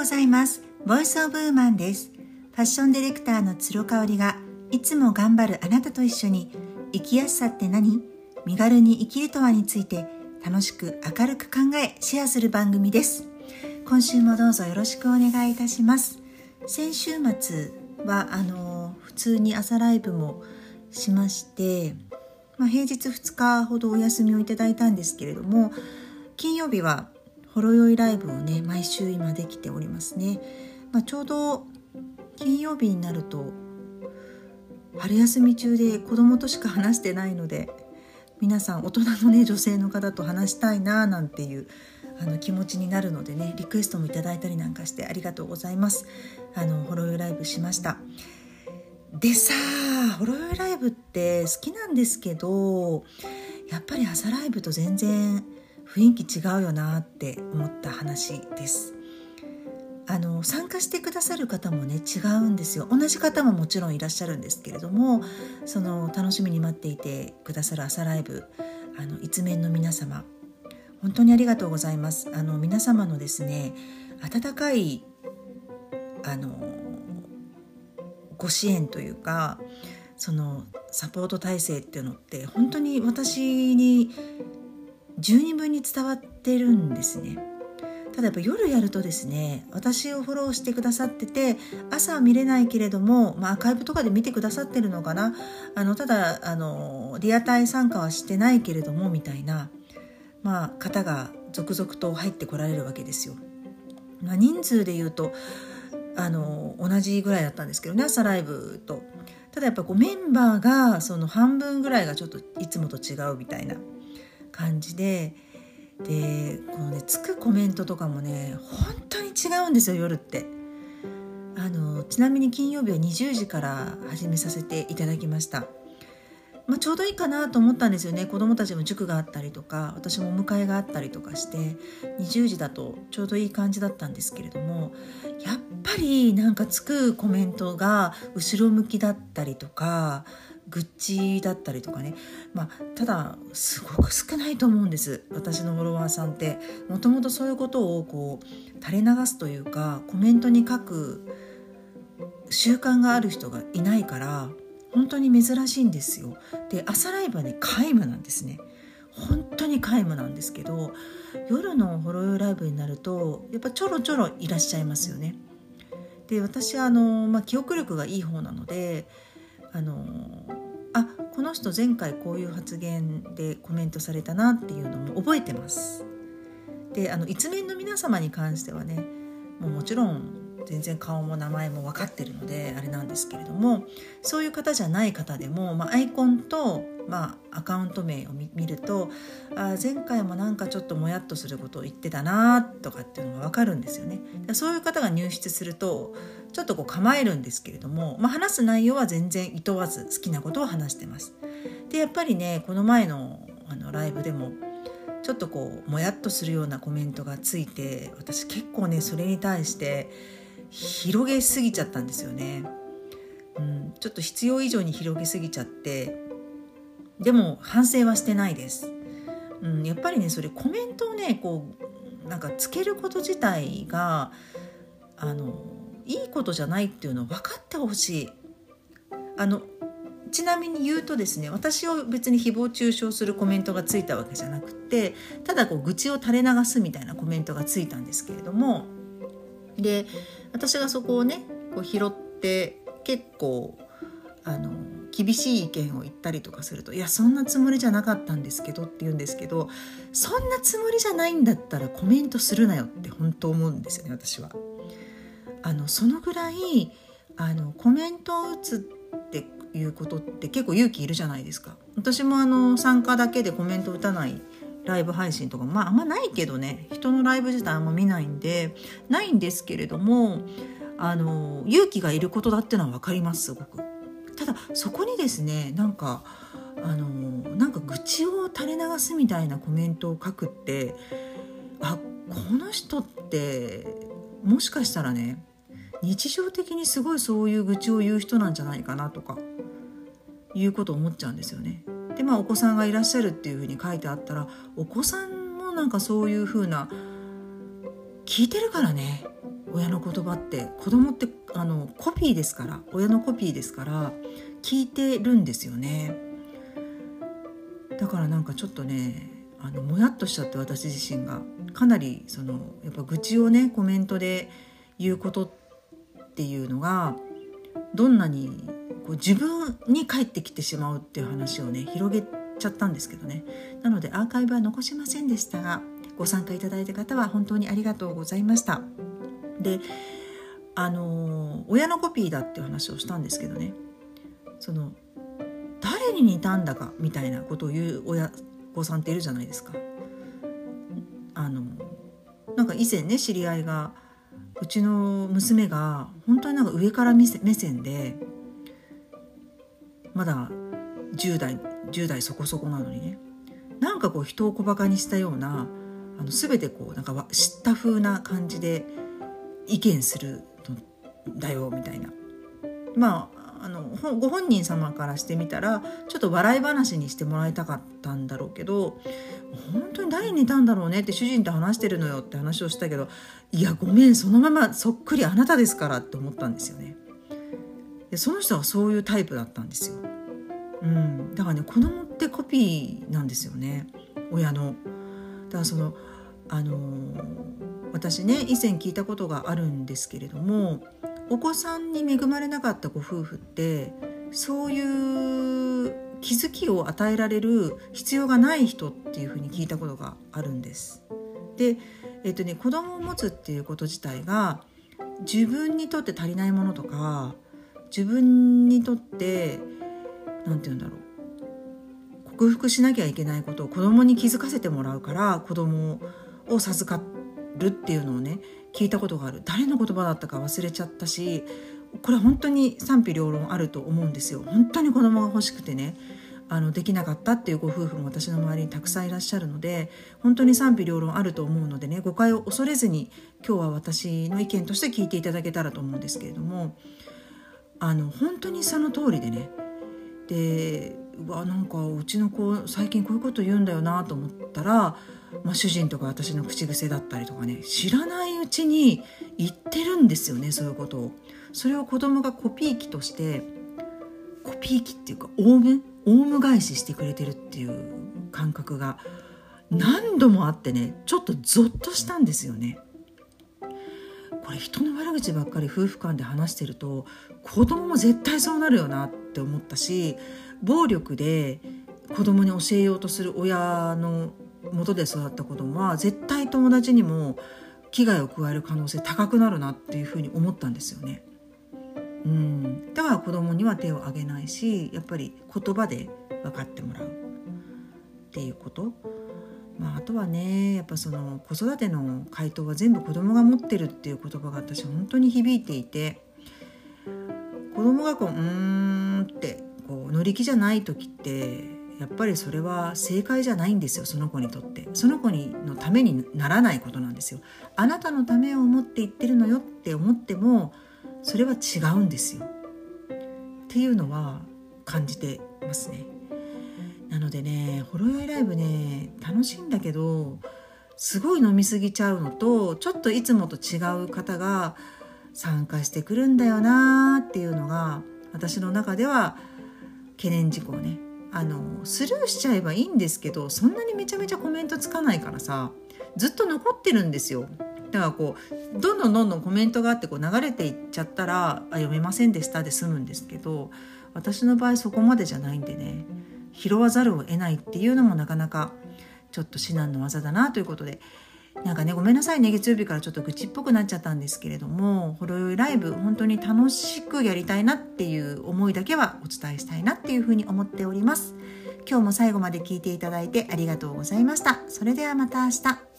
ございます。ボイスオブウーマンです。ファッションディレクターの鶴香織がいつも頑張るあなたと一緒に生きやすさって何？身軽に生きるとはについて楽しく明るく考えシェアする番組です。今週もどうぞよろしくお願いいたします。先週末はあの普通に朝ライブもしまして、まあ、平日2日ほどお休みをいただいたんですけれども金曜日はほろ酔いライブをね毎週今できておりますね、まあ、ちょうど金曜日になると春休み中で子供としか話してないので皆さん大人のね女性の方と話したいななんていうあの気持ちになるのでねリクエストもいただいたりなんかしてありがとうございます。あのホロヨイライブしました。でさあホロヨイライブって好きなんですけどやっぱり朝ライブと全然雰囲気違うよなって思った話です。あの参加してくださる方もね違うんですよ。同じ方ももちろんいらっしゃるんですけれどもその楽しみに待っていてくださる朝ライブあの一面の皆様本当にありがとうございます。あの皆様のですね温かいあのご支援というかそのサポート体制っていうのって本当に私に十二分に伝わってるんですね。ただやっぱ夜やるとですね私をフォローしてくださってて朝は見れないけれども、まあ、アーカイブとかで見てくださってるのかなあのただあのリアタイ参加はしてないけれどもみたいな、まあ、方が続々と入ってこられるわけですよ。まあ、人数で言うとあの同じぐらいだったんですけどね朝ライブと。ただやっぱこうメンバーがその半分ぐらいがちょっといつもと違うみたいな感じででこのねつくコメントとかもね本当に違うんですよ夜って。あのちなみに金曜日は20時から始めさせていただきました。まあ、ちょうどいいかなと思ったんですよね子供たちも塾があったりとか私もお迎えがあったりとかして20時だとちょうどいい感じだったんですけれどもやっぱりなんかつくコメントが後ろ向きだったりとか愚痴だったりとかね、まあ、ただすごく少ないと思うんです。私のフォロワーさんって。もともとそういうことをこう垂れ流すというかコメントに書く習慣がある人がいないから本当に珍しいんですよ。で朝ライブはね皆無なんですね。本当に皆無なんですけど夜のホロヨライブになるとやっぱちょろちょろいらっしゃいますよね。で私はあの、まあ、記憶力がいい方なのであのこの人前回こういう発言でコメントされたなっていうのも覚えてます。であの一面の皆様に関してはねもうもちろん全然顔も名前も分かってるのであれなんですけれどもそういう方じゃない方でも、まあ、アイコンと、まあ、アカウント名を見るとあ前回もなんかちょっともやっとすることを言ってたなとかっていうのが分かるんですよね。そういう方が入室するとちょっとこう構えるんですけれども、まあ、話す内容は全然いとわず好きなことを話してます。でやっぱりねこの前のあのライブでもちょっとこうもやっとするようなコメントがついて私結構ねそれに対して広げすぎちゃったんですよね。うん、ちょっと必要以上に広げすぎちゃってでも反省はしてないです。うん、やっぱりねそれコメントをねこうなんかつけること自体があのいいことじゃないっていうのを分かってほしい。あのちなみに言うとですね私を別に誹謗中傷するコメントがついたわけじゃなくてただこう愚痴を垂れ流すみたいなコメントがついたんですけれどもで私がそこをねこう拾って結構あの厳しい意見を言ったりとかすると「いやそんなつもりじゃなかったんですけど」って言うんですけどそんなつもりじゃないんだったらコメントするなよって本当思うんですよね私は。あのそのぐらいあのコメントを打つっていうことって結構勇気いるじゃないですか。私もあの参加だけでコメント打たないライブ配信とかまああんまないけどね人のライブ自体あんま見ないんでないんですけれどもあの勇気がいることだってのは分かりますすごく。ただそこにですねなんかあのなんか愚痴を垂れ流すみたいなコメントを書くってあこの人ってもしかしたらね日常的にすごいそういう愚痴を言う人なんじゃないかなとかいうことを思っちゃうんですよね。でまあお子さんがいらっしゃるっていうふうに書いてあったらお子さんもなんかそういうふうな聞いてるからね。親の言葉って。子供ってあのコピーですから。親のコピーですから聞いてるんですよね。だからなんかちょっとねあのもやっとしちゃって私自身が。かなりそのやっぱ愚痴をねコメントで言うことっていうのがどんなにこう自分に返ってきてしまうっていう話をね広げちゃったんですけどね。なのでアーカイブは残しませんでしたがご参加いただいた方は本当にありがとうございました。であの親のコピーだっていう話をしたんですけどね。その誰に似たんだかみたいなことを言う親御さんっているじゃないですか。あのなんか以前ね知り合いがうちの娘が本当になんか上から目線でまだ10代10代そこそこなのにねなんかこう人を小バカにしたようなあの全てこうなんか知った風な感じで意見するんだよみたいなまああのご本人様からしてみたらちょっと笑い話にしてもらいたかったんだろうけど本当に誰に似たんだろうねって主人と話してるのよって話をしたけどいやごめんそのままそっくりあなたですからって思ったんですよね。でその人はそういうタイプだったんですよ。うん、だからね子供ってコピーなんですよね親の。だからそのあの、私ね以前聞いたことがあるんですけれどもお子さんに恵まれなかったご夫婦ってそういう気づきを与えられる必要がない人っていうふうに聞いたことがあるんです。で、えっとね、子供を持つっていうこと自体が自分にとって足りないものとか自分にとって何て言うんだろう。克服しなきゃいけないことを子供に気づかせてもらうから子供を授かるっていうのをね聞いたことがある。誰の言葉だったか忘れちゃったしこれ本当に賛否両論あると思うんですよ。本当に子供が欲しくてねあのできなかったっていうご夫婦も私の周りにたくさんいらっしゃるので本当に賛否両論あると思うのでね誤解を恐れずに今日は私の意見として聞いていただけたらと思うんですけれどもあの本当にその通りでねでうわなんかうちの子最近こういうこと言うんだよなと思ったら、まあ、主人とか私の口癖だったりとかね知らないうちに言ってるんですよねそういうことを。それを子供がコピー機としてコピー機っていうかオウム？オウム返ししてくれてるっていう感覚が何度もあってねちょっとゾッとしたんですよね。これ人の悪口ばっかり夫婦間で話してると子供も絶対そうなるよなって思ったし暴力で子供に教えようとする親の元で育った子供は絶対友達にも危害を加える可能性高くなるなっていうふうに思ったんですよね。うん、だから子供には手を挙げないしやっぱり言葉で分かってもらうっていうこと、まあ、あとはねやっぱその子育ての回答は全部子供が持ってるっていう言葉が私本当に響いていて子供がこう「うーん」ってこう乗り気じゃない時ってやっぱりそれは正解じゃないんですよその子にとって。その子にのためにならないことなんですよあなたのためを思って言ってるのよって思ってもそれは違うんですよ。っていうのは感じてますね。でねほろ酔いライブね楽しいんだけどすごい飲みすぎちゃうのとちょっといつもと違う方が参加してくるんだよなっていうのが私の中では懸念事項ね。あのスルーしちゃえばいいんですけどそんなにめちゃめちゃコメントつかないからさずっと残ってるんですよ。だからこうどんどんどんどんコメントがあってこう流れていっちゃったら「あ読めませんでした」で済むんですけど私の場合そこまでじゃないんでね。拾わざるを得ないっていうのもなかなかちょっと至難の技だなということで。なんかねごめんなさいね。月曜日からちょっと愚痴っぽくなっちゃったんですけれどもほろ酔いライブ本当に楽しくやりたいなっていう思いだけはお伝えしたいなっていうふうに思っております。今日も最後まで聞いていただいてありがとうございました。それではまた明日。